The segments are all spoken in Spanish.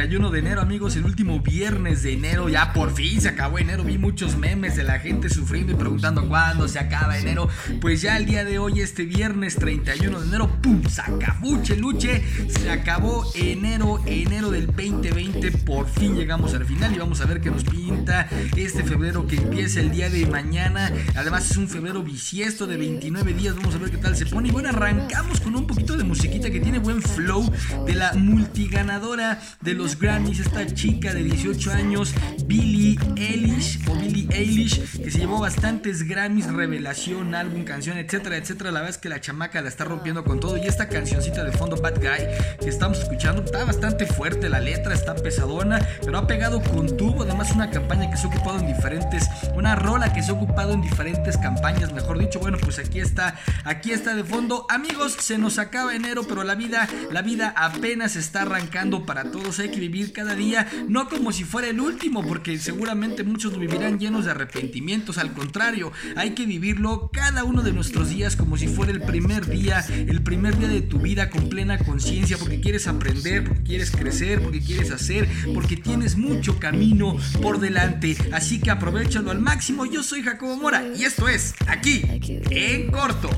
viernes 31 de enero, amigos, el último viernes de enero, ya por fin se acabó enero, vi muchos memes de la gente sufriendo y preguntando cuándo se acaba enero, pues ya el día de hoy, este viernes 31 de enero, ¡pum! Sacabuche, luche, se acabó enero, enero del 2020, por fin llegamos al final y vamos a ver qué nos pinta este febrero que empieza el día de mañana, además es un febrero bisiesto de 29 días, vamos a ver qué tal se pone y bueno, arrancamos con un poquito de musiquita que tiene buen flow de la multiganadora de los Grammys, esta chica de 18 años, Billie Eilish o Billie Eilish, que se llevó bastantes Grammys, revelación, álbum, canción, etcétera, etcétera. La verdad es que la chamaca la está rompiendo con todo. Y esta cancioncita de fondo, Bad Guy, que estamos escuchando, está bastante fuerte la letra, está pesadona, pero ha pegado con tubo. Además, una campaña que se ha ocupado en diferentes, una rola que se ha ocupado en diferentes campañas, mejor dicho. Bueno, pues aquí está, aquí está de fondo. Amigos, se nos acaba enero, pero la vida, la vida apenas está arrancando para todos. Que vivir cada día, no como si fuera el último, porque seguramente muchos vivirán llenos de arrepentimientos. Al contrario, hay que vivirlo cada uno de nuestros días como si fuera el primer día, el primer día de tu vida con plena conciencia, porque quieres aprender, porque quieres crecer, porque quieres hacer, porque tienes mucho camino por delante. Así que aprovechalo al máximo. Yo soy Jacobo Mora y esto es aquí en corto.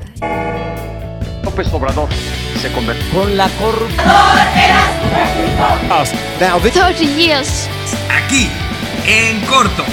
López Obrador se convirtió con la corrupción. Now this 30 years. Aquí en corto.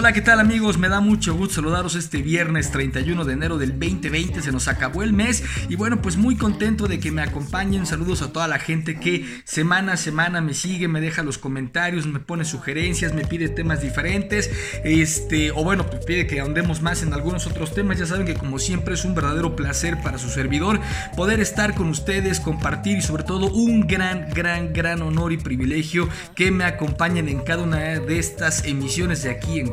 Hola, ¿qué tal amigos? Me da mucho gusto saludaros este viernes 31 de enero del 2020. Se nos acabó el mes y bueno, pues muy contento de que me acompañen. Saludos a toda la gente que semana a semana me sigue, me deja los comentarios, me pone sugerencias, me pide temas diferentes. Este, o bueno, pues pide que ahondemos más en algunos otros temas. Ya saben que como siempre es un verdadero placer para su servidor poder estar con ustedes, compartir y sobre todo un gran, gran, gran honor y privilegio que me acompañen en cada una de estas emisiones de aquí en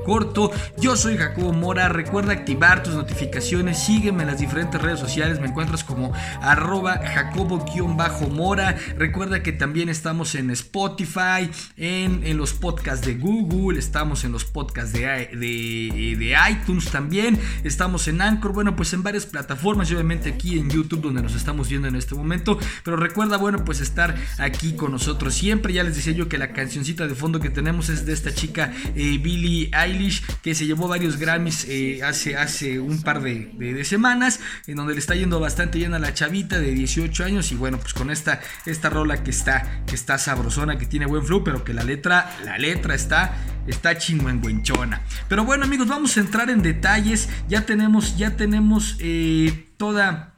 Yo soy Jacobo Mora. Recuerda activar tus notificaciones. Sígueme en las diferentes redes sociales. Me encuentras como arroba jacobo-mora. Recuerda que también estamos en Spotify, en, en, los podcasts de Google, estamos en los podcasts de, de, de iTunes también. Estamos en Anchor, bueno, pues en varias plataformas y obviamente aquí en YouTube donde nos estamos viendo en este momento. Pero recuerda, bueno, pues estar aquí con nosotros siempre. Ya les decía yo que la cancioncita de fondo que tenemos es de esta chica eh, Billie Eilish que se llevó varios Grammys eh, hace, hace un par de, de, de, semanas, en donde le está yendo bastante bien a la chavita de 18 años. Y bueno, pues con esta, esta rola que está, que está sabrosona, que tiene buen flow, pero que la letra, la letra está está chingüengüenchona. Pero bueno, amigos, vamos a entrar en detalles. Ya tenemos, ya tenemos eh, toda,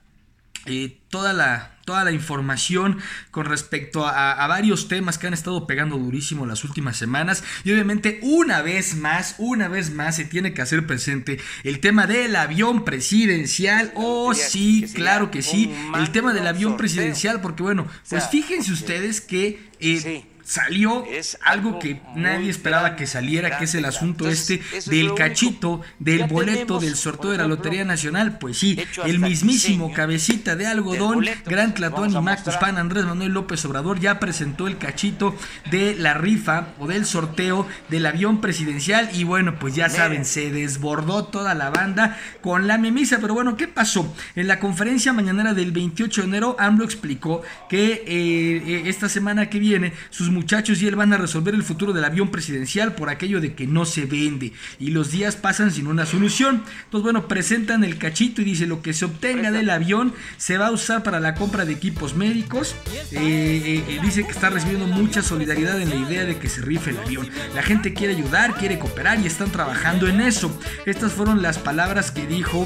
eh, toda la toda la información con respecto a, a, varios temas que han estado pegando durísimo las últimas semanas. Y obviamente una vez más, una vez más se tiene que hacer presente el tema del avión presidencial. Oh sí, claro que sí. El tema del avión presidencial porque bueno, pues fíjense ustedes que... Eh, salió algo que nadie esperaba que saliera, que es el asunto este del cachito, del boleto del sorteo de la Lotería Nacional. Pues sí, el mismísimo cabecita de algodón, Gran Tlatón y Macus Pan, Andrés Manuel López Obrador, ya presentó el cachito de la rifa o del sorteo del avión presidencial. Y bueno, pues ya saben, se desbordó toda la banda con la memisa. Pero bueno, ¿qué pasó? En la conferencia mañanera del 28 de enero, AMLO explicó que eh, esta semana que viene sus muchachos y él van a resolver el futuro del avión presidencial por aquello de que no se vende y los días pasan sin una solución. Entonces, bueno, presentan el cachito y dice lo que se obtenga del avión se va a usar para la compra de equipos médicos. Eh, eh, dice que está recibiendo mucha solidaridad en la idea de que se rife el avión. La gente quiere ayudar, quiere cooperar y están trabajando en eso. Estas fueron las palabras que dijo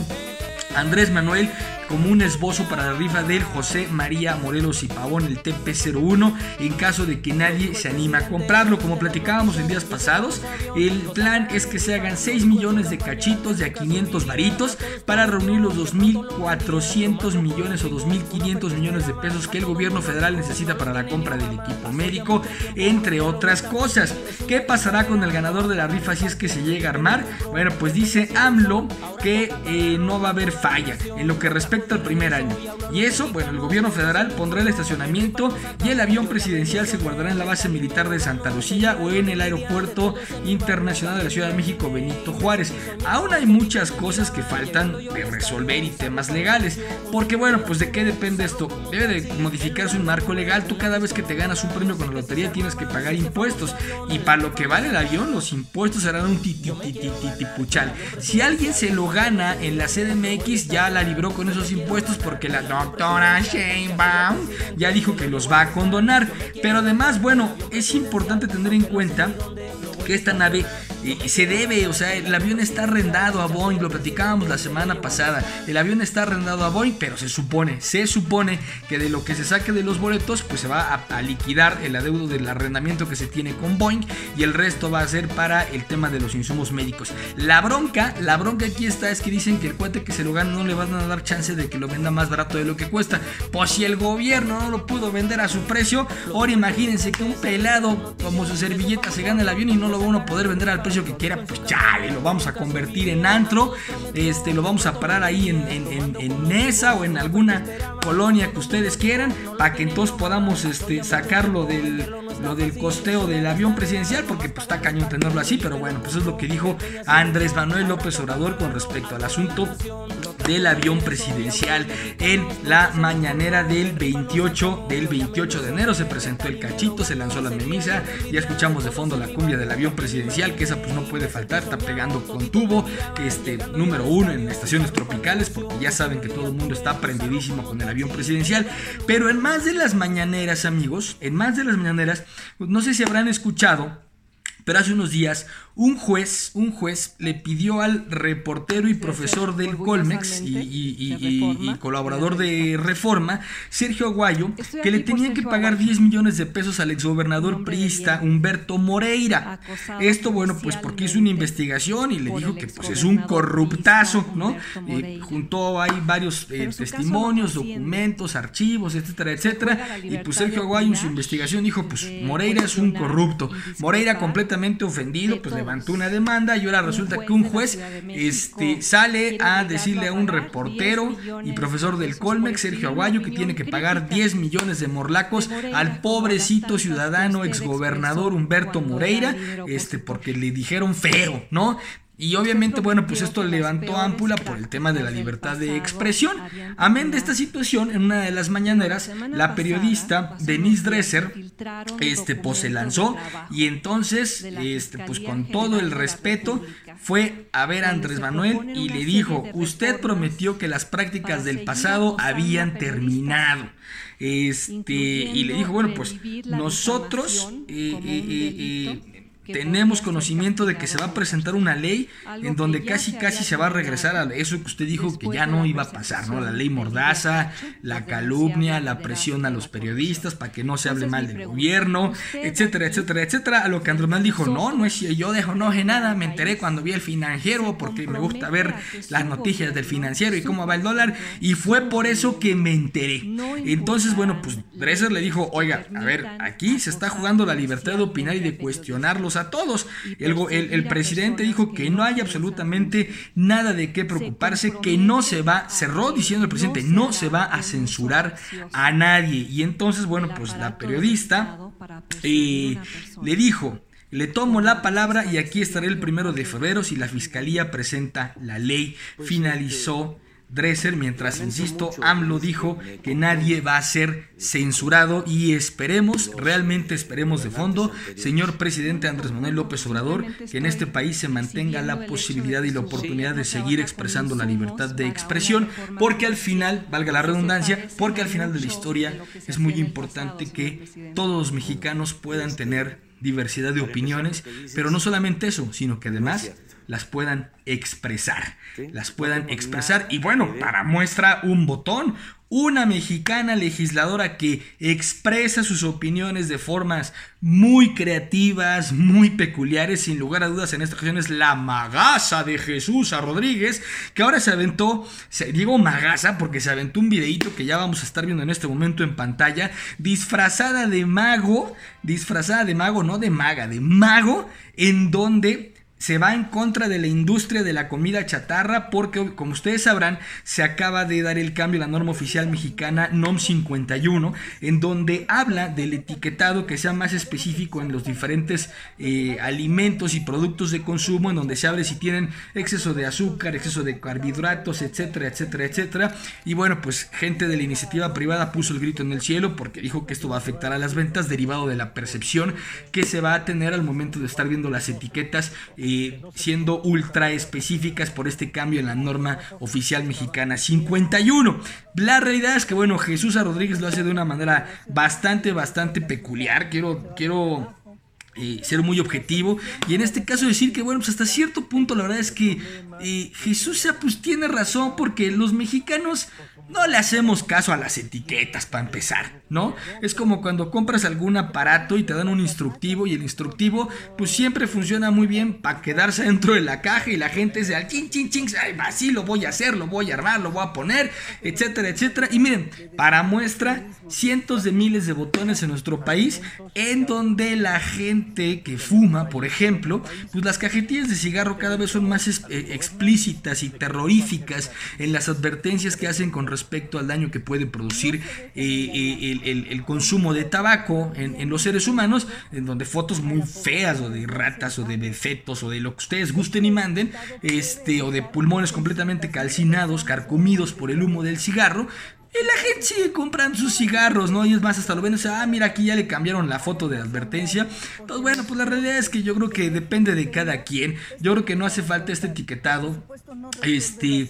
Andrés Manuel como un esbozo para la rifa del José María Morelos y Pavón, el TP01, en caso de que nadie se anima a comprarlo. Como platicábamos en días pasados, el plan es que se hagan 6 millones de cachitos de a 500 varitos para reunir los 2.400 millones o 2.500 millones de pesos que el gobierno federal necesita para la compra del equipo médico, entre otras cosas. ¿Qué pasará con el ganador de la rifa si es que se llega a armar? Bueno, pues dice AMLO que eh, no va a haber falla en lo que respecta al primer año. Y eso, bueno, el gobierno federal pondrá el estacionamiento y el avión presidencial se guardará en la base militar de Santa Lucía o en el aeropuerto internacional de la Ciudad de México Benito Juárez. Aún hay muchas cosas que faltan de resolver y temas legales, porque bueno, pues de qué depende esto? Debe de modificarse un marco legal. Tú cada vez que te ganas un premio con la lotería tienes que pagar impuestos y para lo que vale el avión los impuestos serán un tititipuchal. Si alguien se lo gana en la CDMX ya la libró con esos impuestos porque la doctora Sheinbaum ya dijo que los va a condonar. Pero además, bueno, es importante tener en cuenta que esta nave y se debe, o sea, el avión está arrendado a Boeing, lo platicábamos la semana pasada. El avión está arrendado a Boeing, pero se supone, se supone que de lo que se saque de los boletos, pues se va a, liquidar el adeudo del arrendamiento que se tiene con Boeing y el resto va a ser para el tema de los insumos médicos. La bronca, la bronca aquí está es que dicen que el cuate que se lo gana no le van a dar chance de que lo venda más barato de lo que cuesta. Pues si el gobierno no lo pudo vender a su precio, ahora imagínense que un pelado como su servilleta se gana el avión y no lo van a poder vender al precio que quiera, pues chale, lo vamos a convertir en antro, este, lo vamos a parar ahí en, en, en, esa o en alguna colonia que ustedes quieran, para que entonces podamos este, sacarlo del, lo del costeo del avión presidencial, porque pues está cañón tenerlo así, pero bueno, pues es lo que dijo Andrés Manuel López Obrador con respecto al asunto del avión presidencial en la mañanera del 28 del 28 de enero. Se presentó el cachito, se lanzó la memisa, ya escuchamos de fondo la cumbia del avión presidencial, que esa pues no puede faltar, está pegando con tubo, este número uno en estaciones tropicales, porque ya saben que todo el mundo está prendidísimo con el avión presidencial, pero en más de las mañaneras, amigos, en más de las mañaneras, no sé si habrán escuchado, pero hace unos días un juez, un juez le pidió al reportero y profesor del Colmex y, colaborador de Reforma, Sergio Aguayo, que le tenían que pagar 10 millones de pesos al exgobernador priista Humberto Moreira. Esto, bueno, pues porque hizo una investigación y le dijo que pues es un corruptazo, ¿no? Eh, juntó ahí varios eh, testimonios, documentos, archivos, etcétera, etcétera. Y pues Sergio Aguayo en su investigación dijo, pues Moreira es un corrupto. Moreira completamente ofendido, pues le levantó una demanda y ahora resulta que un juez este, sale a decirle a un reportero y profesor del Colmex, Sergio Aguayo, que tiene que pagar 10 millones de morlacos al pobrecito ciudadano exgobernador Humberto Moreira, este, porque le dijeron feo, ¿no? Y obviamente, bueno, pues esto levantó ámpula por el tema de la libertad de expresión. Amén de esta situación, en una de las mañaneras, la periodista Denise Dresser, este, pues se lanzó y entonces, este, pues con todo el respeto, fue a ver a Andrés Manuel y le dijo, usted prometió que las prácticas del pasado habían terminado. Este, y le dijo, bueno, pues nosotros eh, eh, eh, tenemos conocimiento de que se va a presentar una ley en donde casi casi se va a regresar a eso que usted dijo que ya no iba a pasar, ¿no? La ley mordaza, la calumnia, la presión a los periodistas para que no se hable mal del gobierno, etcétera, etcétera, etcétera. A lo que Andrés Manuel dijo, no, no es yo dejo no sé nada, me enteré cuando vi el financiero porque me gusta ver las noticias del financiero y cómo va el dólar y fue por eso que me enteré. Entonces, bueno, pues Dresser le dijo, oiga, a ver, aquí se está jugando la libertad de opinar y de cuestionar los a todos. El, el, presidente dijo que no hay absolutamente nada de qué preocuparse, que no se va, cerró diciendo el presidente, no se va a censurar a nadie. Y entonces, bueno, pues la periodista eh, le dijo, le tomo la palabra y aquí estaré el primero de febrero si la fiscalía presenta la ley. Finalizó Dresser, mientras, insisto, AMLO dijo que nadie va a ser censurado y esperemos, realmente esperemos de fondo, señor presidente Andrés Manuel López Obrador, que en este país se mantenga la posibilidad y la oportunidad de seguir expresando la libertad de expresión, porque al final, valga la redundancia, porque al final de la historia es muy importante que todos los mexicanos puedan tener diversidad de opiniones, pero no solamente eso, sino que además las puedan expresar. Las puedan expresar. Y bueno, para muestra un botón. Una mexicana legisladora que expresa sus opiniones de formas muy creativas, muy peculiares, sin lugar a dudas en esta ocasión es la magaza de Jesús a. Rodríguez, que ahora se aventó, digo magaza porque se aventó un videito que ya vamos a estar viendo en este momento en pantalla, disfrazada de mago, disfrazada de mago, no de maga, de mago, en donde se va en contra de la industria de la comida chatarra porque, como ustedes sabrán, se acaba de dar el cambio a la norma oficial mexicana NOM 51, en donde habla del etiquetado que sea más específico en los diferentes eh, alimentos y productos de consumo, en donde se abre si tienen exceso de azúcar, exceso de carbohidratos, etcétera, etcétera, etcétera. Y bueno, pues gente de la iniciativa privada puso el grito en el cielo porque dijo que esto va a afectar a las ventas derivado de la percepción que se va a tener al momento de estar viendo las etiquetas. Eh, siendo ultra específicas por este cambio en la norma oficial mexicana 51. La realidad es que, bueno, Jesús Rodríguez lo hace de una manera bastante, bastante peculiar. Quiero, quiero eh, ser muy objetivo y en este caso decir que bueno pues hasta cierto punto la verdad es que eh, Jesús pues tiene razón porque los mexicanos no le hacemos caso a las etiquetas para empezar, ¿no? Es como cuando compras algún aparato y te dan un instructivo y el instructivo pues siempre funciona muy bien para quedarse dentro de la caja y la gente dice al chin chin chin, ay, así lo voy a hacer, lo voy a armar, lo voy a poner, etcétera, etcétera. Y miren, para muestra, cientos de miles de botones en nuestro país en donde la gente que fuma, por ejemplo, pues las cajetillas de cigarro cada vez son más eh, explícitas y terroríficas en las advertencias que hacen con respecto al daño que puede producir eh, eh, el, consumo de tabaco en, los seres humanos, en donde fotos muy feas o de ratas o de fetos o de lo que ustedes gusten y manden, este, o de pulmones completamente calcinados, carcomidos por el humo del cigarro, y la gente sigue comprando sus cigarros, ¿no? Y es más, hasta lo ven y dicen, ah, mira, aquí ya le cambiaron la foto de advertencia. Entonces, bueno, pues la realidad es que yo creo que depende de cada quien. Yo creo que no hace falta este etiquetado. Este,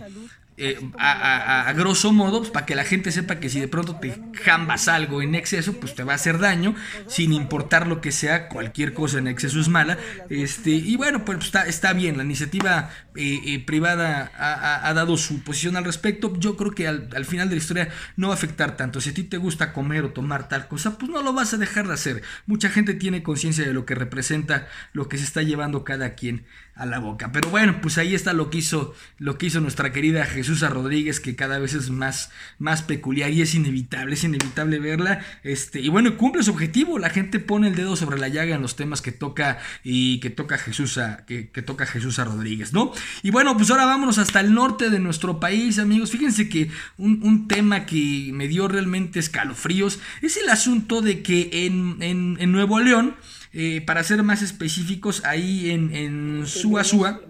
eh, a, a, grosso modo, pues, para que la gente sepa que si de pronto te jambas algo en exceso, pues te va a hacer daño, sin importar lo que sea, cualquier cosa en exceso es mala. Este, y bueno, pues está, está bien, la iniciativa eh, eh, privada ha, dado su posición al respecto. Yo creo que al, al, final de la historia no va a afectar tanto. Si a ti te gusta comer o tomar tal cosa, pues no lo vas a dejar de hacer. Mucha gente tiene conciencia de lo que representa lo que se está llevando cada quien a la boca. Pero bueno, pues ahí está lo que hizo, lo que hizo nuestra querida Jesús Rodríguez, que cada vez es más, más peculiar y es inevitable, es inevitable verla. Este, y bueno, cumple su objetivo. La gente pone el dedo sobre la llaga en los temas que toca y que toca Jesús a, que, toca Jesús Rodríguez, ¿no? Y bueno, pues ahora vámonos hasta el norte de nuestro país, amigos. Fíjense que un, tema que me dio realmente escalofríos es el asunto de que en, en Nuevo León, eh, para ser más específicos, ahí en, en Suazúa,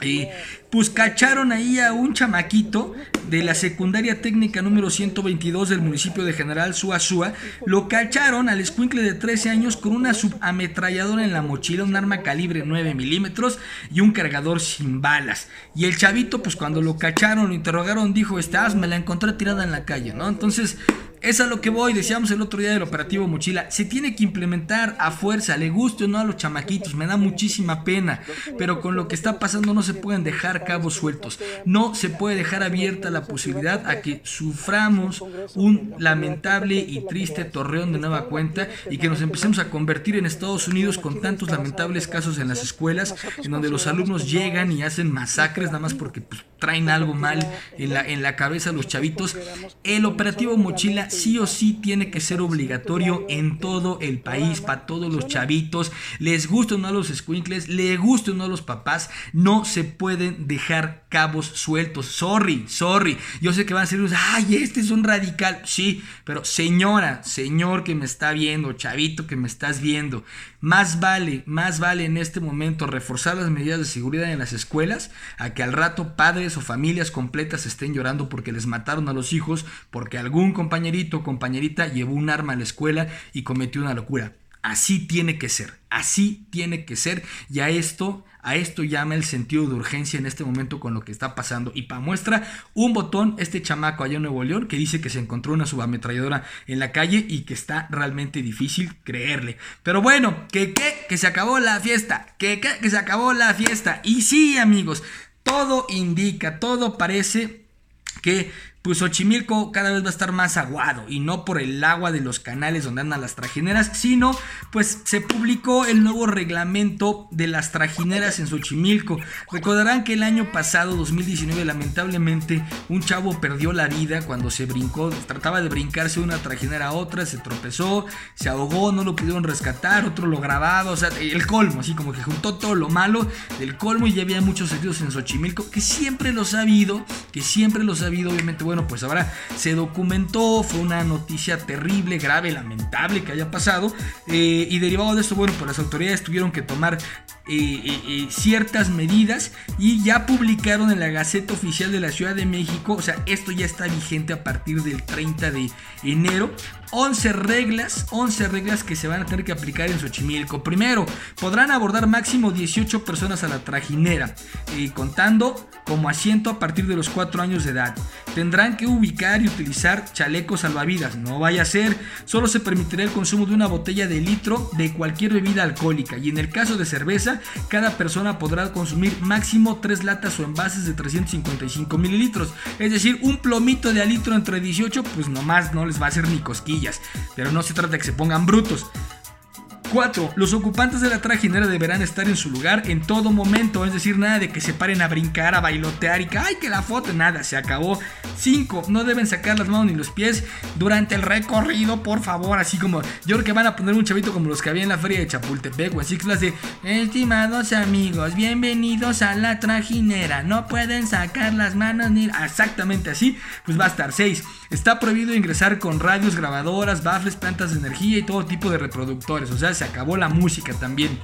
eh, pues cacharon ahí a un chamaquito de la secundaria técnica número 122 del municipio de General Suazúa. Lo cacharon al escuincle de 13 años con una subametralladora en la mochila, un arma calibre 9 milímetros y un cargador sin balas. Y el chavito, pues cuando lo cacharon, interrogaron, dijo, estás, me la encontré tirada en la calle, ¿no? Entonces, es a lo que voy, decíamos el otro día del operativo Mochila, se tiene que implementar a fuerza, le guste o no a los chamaquitos, me da muchísima pena, pero con lo que está pasando no se pueden dejar cabos sueltos, no se puede dejar abierta la posibilidad a que suframos un lamentable y triste torreón de nueva cuenta y que nos empecemos a convertir en Estados Unidos con tantos lamentables casos en las escuelas, en donde los alumnos llegan y hacen masacres nada más porque pues, traen algo mal en la, en la cabeza los chavitos. El operativo Mochila sí o sí tiene que ser obligatorio en todo el país, para todos los chavitos. Les gusta o no a los squinkles, les gusta o no a los papás, no se pueden dejar cabos sueltos. Sorry, sorry. Yo sé que van a ser, ay, este es un radical. Sí, pero señora, señor que me está viendo, chavito que me estás viendo, más vale, más vale en este momento reforzar las medidas de seguridad en las escuelas a que al rato padres o familias completas estén llorando porque les mataron a los hijos, porque algún compañerito o compañerita llevó un arma a la escuela y cometió una locura. Así tiene que ser, así tiene que ser. Y a esto, a esto llama el sentido de urgencia en este momento con lo que está pasando. Y para muestra, un botón, este chamaco allá en Nuevo León, que dice que se encontró una subametralladora en la calle y que está realmente difícil creerle. Pero bueno, que que, que se acabó la fiesta, que que, que se acabó la fiesta. Y sí, amigos, todo indica, todo parece que pues Xochimilco cada vez va a estar más aguado y no por el agua de los canales donde andan las trajineras, sino pues se publicó el nuevo reglamento de las trajineras en Xochimilco. Recordarán que el año pasado, 2019, lamentablemente un chavo perdió la vida cuando se brincó, trataba de brincarse una trajinera a otra, se tropezó, se ahogó, no lo pudieron rescatar, otro lo grababa, o sea, el colmo, así como que juntó todo lo malo del colmo y ya había muchos heridos en Xochimilco, que siempre los ha habido, que siempre los ha habido, obviamente, bueno, pues ahora se documentó, fue una noticia terrible, grave, lamentable que haya pasado. Eh, y derivado de esto, bueno, pues las autoridades tuvieron que tomar eh, eh, ciertas medidas y ya publicaron en la Gaceta Oficial de la Ciudad de México, o sea, esto ya está vigente a partir del 30 de enero, 11 reglas, 11 reglas que se van a tener que aplicar en Xochimilco. Primero, podrán abordar máximo 18 personas a la trajinera, eh, contando como asiento a partir de los 4 años de edad. Tendrán que ubicar y utilizar chalecos salvavidas, no vaya a ser, solo se permitirá el consumo de una botella de litro de cualquier bebida alcohólica. Y en el caso de cerveza, cada persona podrá consumir máximo 3 latas o envases de 355 mililitros, es decir, un plomito de litro entre 18, pues nomás no les va a hacer ni cosquillas pero no se trata de que se pongan brutos. 4. Los ocupantes de la trajinera deberán estar en su lugar en todo momento, es decir, nada de que se paren a brincar, a bailotear y que, ay, que la foto, nada, se acabó. 5. No deben sacar las manos ni los pies durante el recorrido, por favor, así como yo creo que van a poner un chavito como los que había en la feria de Chapultepec o así clase de, estimados amigos, bienvenidos a la trajinera, no pueden sacar las manos ni... Exactamente así, pues va a estar 6. Está prohibido ingresar con radios, grabadoras, baffles, plantas de energía y todo tipo de reproductores, o sea, se acabó la música también.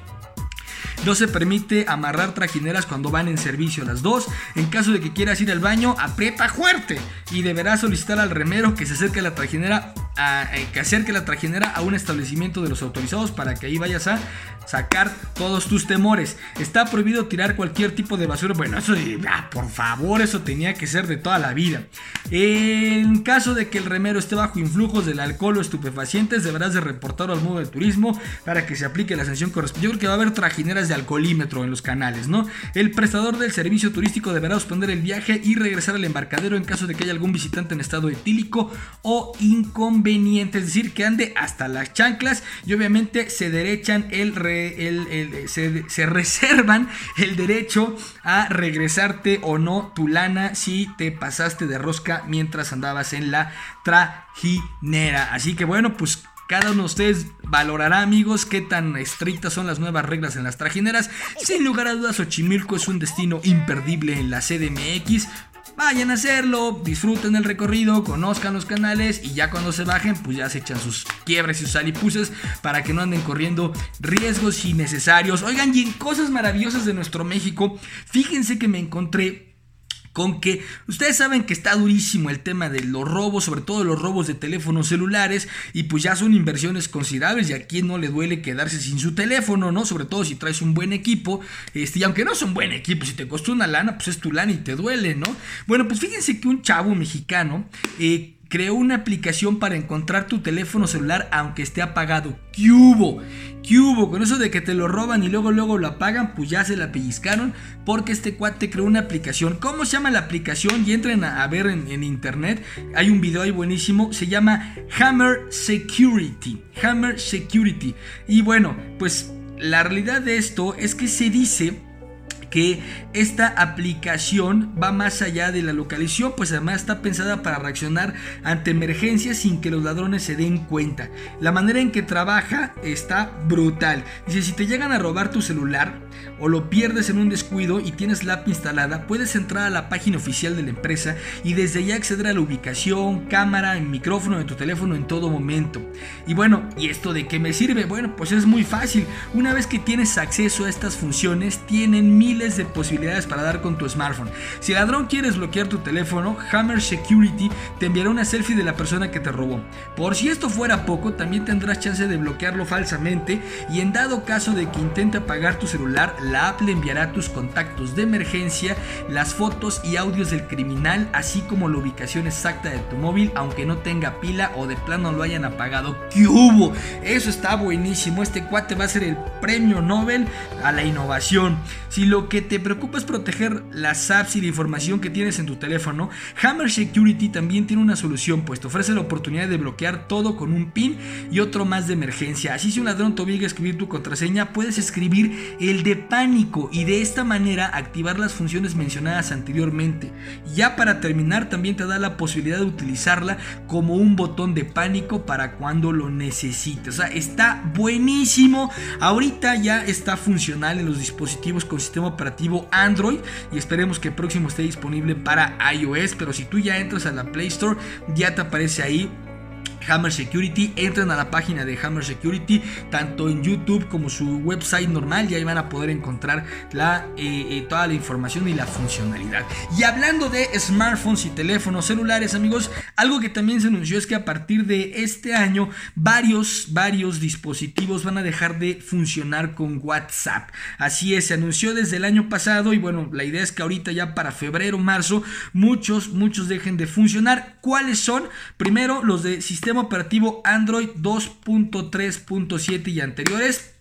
No se permite amarrar trajineras cuando van en servicio las dos. En caso de que quieras ir al baño, aprieta fuerte y deberás solicitar al remero que se acerque a la trajinera eh, que acerque la trajinera a un establecimiento de los autorizados para que ahí vayas a sacar todos tus temores. Está prohibido tirar cualquier tipo de basura. Bueno, eso, ah, por favor, eso tenía que ser de toda la vida. En caso de que el remero esté bajo influjos del alcohol o estupefacientes, deberás de reportarlo al modo de turismo para que se aplique la sanción correspondiente. Yo creo que va a haber trajineras de alcoholímetro en los canales, ¿no? El prestador del servicio turístico deberá suspender el viaje y regresar al embarcadero en caso de que haya algún visitante en estado etílico o inconveniente es decir, que ande hasta las chanclas y obviamente se derechan el, se, reservan el derecho a regresarte o no tu lana si te pasaste de rosca mientras andabas en la trajinera. Así que bueno, pues cada uno de ustedes valorará, amigos, qué tan estrictas son las nuevas reglas en las trajineras. Sin lugar a dudas, Xochimilco es un destino imperdible en la CDMX. Vayan a hacerlo, disfruten el recorrido, conozcan los canales y ya cuando se bajen, pues ya se echan sus quiebres y sus alipuses para que no anden corriendo riesgos innecesarios. Oigan, y en cosas maravillosas de nuestro México, fíjense que me encontré con que ustedes saben que está durísimo el tema de los robos, sobre todo los robos de teléfonos celulares, y pues ya son inversiones considerables y a quien no le duele quedarse sin su teléfono, ¿no? Sobre todo si traes un buen equipo, este, y aunque no es un buen equipo, si te costó una lana, pues es tu lana y te duele, ¿no? Bueno, pues fíjense que un chavo mexicano eh, creó una aplicación para encontrar tu teléfono celular aunque esté apagado. ¿Qué hubo? ¿Qué hubo? Con eso de que te lo roban y luego luego lo apagan, pues ya se la pellizcaron porque este cuate creó una aplicación. ¿Cómo se llama la aplicación? Y entren a, ver en, en, internet. Hay un video ahí buenísimo. Se llama Hammer Security. Hammer Security. Y bueno, pues la realidad de esto es que se dice que esta aplicación va más allá de la localización, pues además está pensada para reaccionar ante emergencias sin que los ladrones se den cuenta. La manera en que trabaja está brutal. Dice, si te llegan a robar tu celular o lo pierdes en un descuido y tienes la app instalada, puedes entrar a la página oficial de la empresa y desde allá acceder a la ubicación, cámara, micrófono de tu teléfono en todo momento. Y bueno, ¿y esto de qué me sirve? Bueno, pues es muy fácil. Una vez que tienes acceso a estas funciones, tienen miles de posibilidades para dar con tu smartphone. Si el ladrón quiere desbloquear tu teléfono, Hammer Security te enviará una selfie de la persona que te robó. Por si esto fuera poco, también tendrás chance de bloquearlo falsamente y en dado caso de que intente apagar tu celular, la app le enviará tus contactos de emergencia, las fotos y audios del criminal, así como la ubicación exacta de tu móvil, aunque no tenga pila o de plano lo hayan apagado. ¿Qué hubo? Eso está buenísimo. Este cuate va a ser el premio Nobel a la innovación. Si lo que te preocupa es proteger las apps y la información que tienes en tu teléfono, Hammer Security también tiene una solución, pues te ofrece la oportunidad de bloquear todo con un PIN y otro más de emergencia. Así si un ladrón te obliga a escribir tu contraseña, puedes escribir el de pánico y de esta manera activar las funciones mencionadas anteriormente. Ya para terminar, también te da la posibilidad de utilizarla como un botón de pánico para cuando lo necesites. O sea, está buenísimo. Ahorita ya está funcional en los dispositivos con sistema operativo Android y esperemos que próximo esté disponible para iOS. Pero si tú ya entras a la Play Store, ya te aparece ahí Hammer Security. Entren a la página de Hammer Security, tanto en YouTube como su website normal, y ahí van a poder encontrar la, eh, eh, toda la información y la funcionalidad. Y hablando de smartphones y teléfonos celulares, amigos, algo que también se anunció es que a partir de este año, varios, varios dispositivos van a dejar de funcionar con WhatsApp. Así es, se anunció desde el año pasado y bueno, la idea es que ahorita ya para febrero, marzo, muchos, muchos dejen de funcionar. ¿Cuáles son? Primero, los de sistema operativo Android 2.3.7 y anteriores.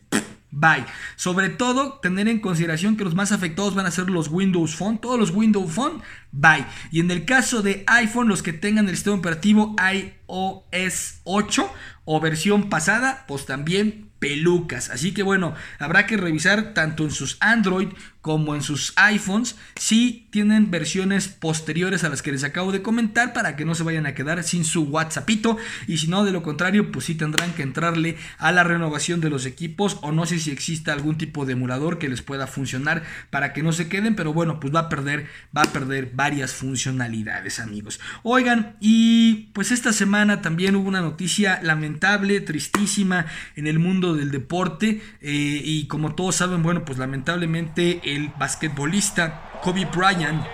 Bye. Sobre todo, tener en consideración que los más afectados van a ser los Windows Phone. Todos los Windows Phone, bye. Y en el caso de iPhone, los que tengan el sistema operativo iOS 8 o versión pasada, pues también pelucas. Así que bueno, habrá que revisar tanto en sus Android como en sus iPhones si tienen versiones posteriores a las que les acabo de comentar para que no se vayan a quedar sin su WhatsAppito. Y si no de lo contrario pues sí tendrán que entrarle a la renovación de los equipos o no sé si existe algún tipo de emulador que les pueda funcionar para que no se queden pero bueno pues va a perder va a perder varias funcionalidades amigos. Oigan y pues esta semana también hubo una noticia lamentable tristísima en el mundo del deporte eh, y como todos saben bueno pues lamentablemente el basquetbolista Kobe Bryant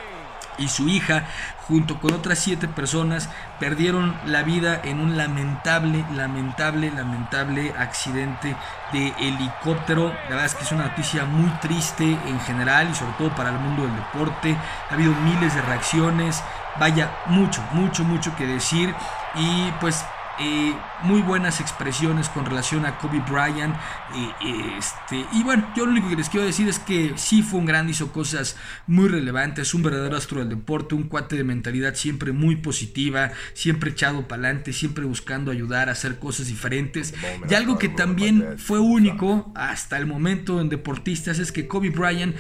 y su hija, junto con otras siete personas, perdieron la vida en un lamentable, lamentable, lamentable accidente de helicóptero. La verdad es que es una noticia muy triste en general y sobre todo para el mundo del deporte. Ha habido miles de reacciones, vaya, mucho, mucho, mucho que decir. Y pues eh, muy buenas expresiones con relación a Kobe Bryant. Eh, este, y bueno, yo lo único que les quiero decir es que sí fue un gran, hizo cosas muy relevantes, un verdadero astro del deporte, un cuate de mentalidad siempre muy positiva, siempre echado para adelante, siempre buscando ayudar a hacer cosas diferentes. Y algo que también fue único hasta el momento en deportistas es que Kobe Bryant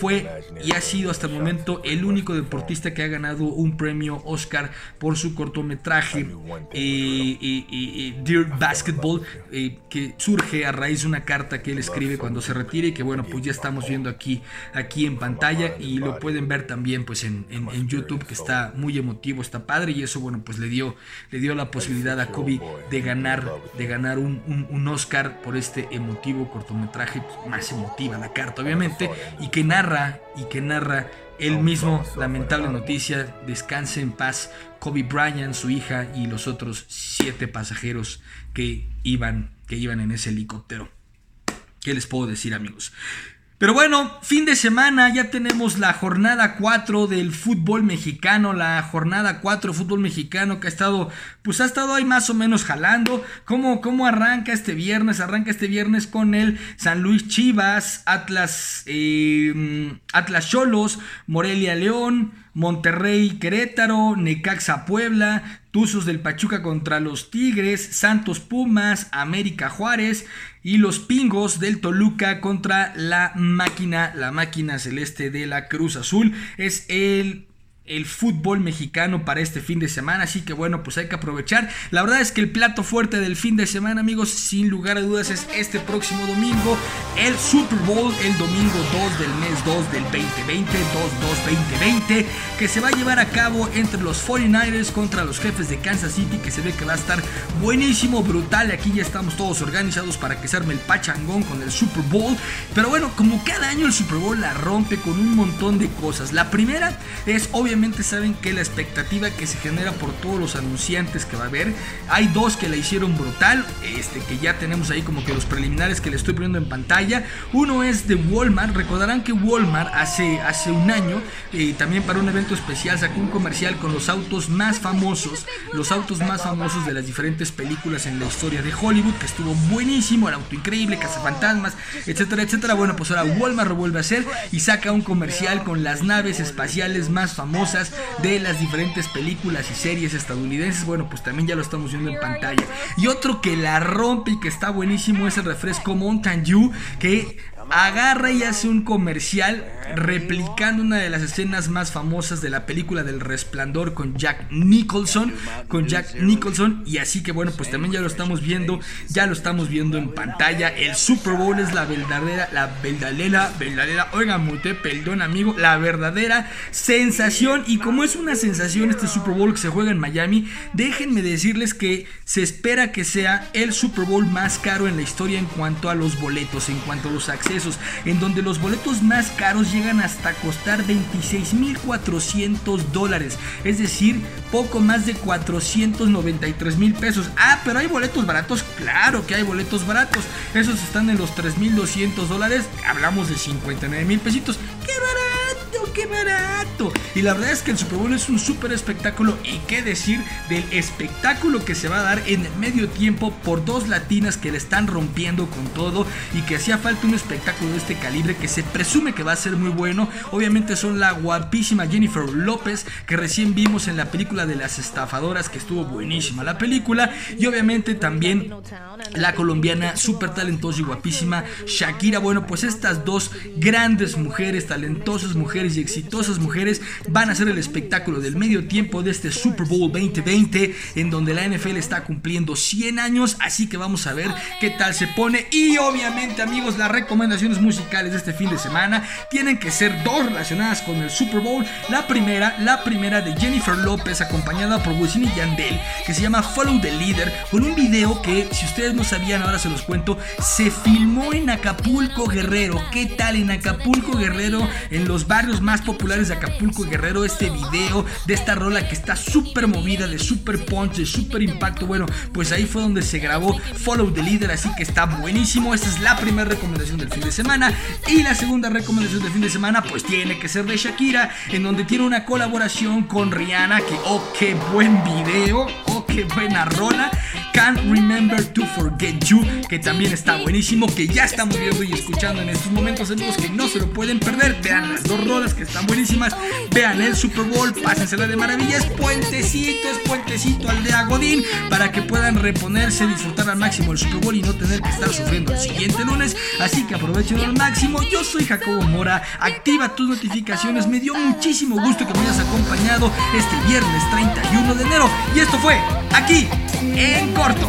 fue y ha sido hasta el momento el único deportista que ha ganado un premio Oscar por su cortometraje. Eh, y, Dear Basketball, eh, que surge a raíz de una carta que él escribe cuando se retira y que bueno, pues ya estamos viendo aquí, aquí en pantalla y lo pueden ver también pues en, YouTube que está muy emotivo, está padre y eso bueno pues le dio, le dio la posibilidad a Kobe de ganar, de ganar un, un, Oscar por este emotivo cortometraje, pues, más emotiva la carta obviamente y que narra y que narra él mismo, lamentable noticia, descanse en paz Kobe Bryant, su hija y los otros siete pasajeros que iban, que iban en ese helicóptero. ¿Qué les puedo decir amigos? Pero bueno, fin de semana, ya tenemos la jornada 4 del fútbol mexicano, la jornada 4 del fútbol mexicano que ha estado, pues ha estado ahí más o menos jalando. ¿Cómo, cómo arranca este viernes? Arranca este viernes con el San Luis Chivas, Atlas, eh, Atlas Cholos, Morelia León, Monterrey Querétaro, Necaxa Puebla, Tuzos del Pachuca contra los Tigres, Santos Pumas, América Juárez y los Pingos del Toluca contra la máquina, la máquina celeste de la Cruz Azul. Es el el fútbol mexicano para este fin de semana. Así que bueno, pues hay que aprovechar. La verdad es que el plato fuerte del fin de semana, amigos, sin lugar a dudas, es este próximo domingo, el Super Bowl, el domingo 2 del mes 2 del 2020, 2-2-2020, que se va a llevar a cabo entre los 49ers contra los jefes de Kansas City, que se ve que va a estar buenísimo, brutal. Aquí ya estamos todos organizados para que se arme el pachangón con el Super Bowl. Pero bueno, como cada año el Super Bowl la rompe con un montón de cosas. La primera es obviamente saben que la expectativa que se genera por todos los anunciantes que va a haber, hay dos que la hicieron brutal, este que ya tenemos ahí como que los preliminares que le estoy poniendo en pantalla. Uno es de Walmart, recordarán que Walmart hace, hace un año, eh, también para un evento especial, sacó un comercial con los autos más famosos, los autos más famosos de las diferentes películas en la historia de Hollywood, que estuvo buenísimo, el auto increíble, cazafantasmas, etcétera, etcétera. Bueno, pues ahora Walmart lo vuelve a hacer y saca un comercial con las naves espaciales más famosas de las diferentes películas y series estadounidenses. Bueno, pues también ya lo estamos viendo en pantalla. Y otro que la rompe y que está buenísimo es el refresco Mountain Dew, que agarra y hace un comercial replicando una de las escenas más famosas de la película del resplandor con Jack Nicholson, con Jack Nicholson y así que bueno, pues también ya lo estamos viendo, ya lo estamos viendo en pantalla. El Super Bowl es la verdadera, la verdadera, verdadera, oiga, mute, perdón amigo, la verdadera sensación y como es una sensación este Super Bowl que se juega en Miami, déjenme decirles que se espera que sea el Super Bowl más caro en la historia en cuanto a los boletos, en cuanto a los accesos, en donde los boletos más caros llegan hasta costar 26.400 dólares, es decir, poco más de 493 mil pesos. Ah, pero hay boletos baratos, claro que hay boletos baratos, esos están en los 3.200 dólares, hablamos de 59 mil pesitos, ¡qué barato, qué barato! Y la verdad es que el Super Bowl es un súper espectáculo y qué decir del espectáculo que se va a dar en el medio tiempo por dos latinas que le están rompiendo con todo y que hacía falta un espectáculo de este calibre que se presume que va a ser muy bueno. Obviamente son la guapísima Jennifer López que recién vimos en la película de las estafadoras que estuvo buenísima la película y obviamente también la colombiana súper talentosa y guapísima Shakira. Bueno, pues estas dos grandes mujeres, talentosas mujeres y exitosas mujeres van a ser el espectáculo del medio tiempo de este Super Bowl 2020 en donde la NFL está cumpliendo 100 años, así que vamos a ver qué tal se pone y obviamente amigos las recomendaciones musicales de este fin de semana tienen que ser dos relacionadas con el Super Bowl. La primera, la primera de Jennifer López acompañada por Wisin y Yandel que se llama Follow the Leader con un video que si ustedes no sabían ahora se los cuento se filmó en Acapulco Guerrero. ¿Qué tal en Acapulco Guerrero? En los barrios más populares de Acapulco Guerrero este video de esta rola que está súper movida, de súper punch, de súper impacto. Bueno, pues ahí fue donde se grabó Follow the Leader, así que está buenísimo. Esta es la primera recomendación del fin de semana. Y la segunda recomendación del fin de semana, pues tiene que ser de Shakira, en donde tiene una colaboración con Rihanna. Que, oh, qué buen video, oh, qué buena rola. Can't Remember to Forget You, que también está buenísimo, que ya estamos viendo y escuchando en estos momentos, amigos, que no se lo pueden perder. Vean las dos rolas que están buenísimas. Vean el Super Bowl, pásensela de maravillas. Puentecito, es puentecito al de Godín para que puedan reponerse, disfrutar al máximo el Super Bowl y no tener que estar sufriendo el siguiente lunes. Así que aprovechen al máximo. Yo soy Jacobo Mora. Activa tus notificaciones. Me dio muchísimo gusto que me hayas acompañado este viernes 31 de enero. Y esto fue aquí en corto.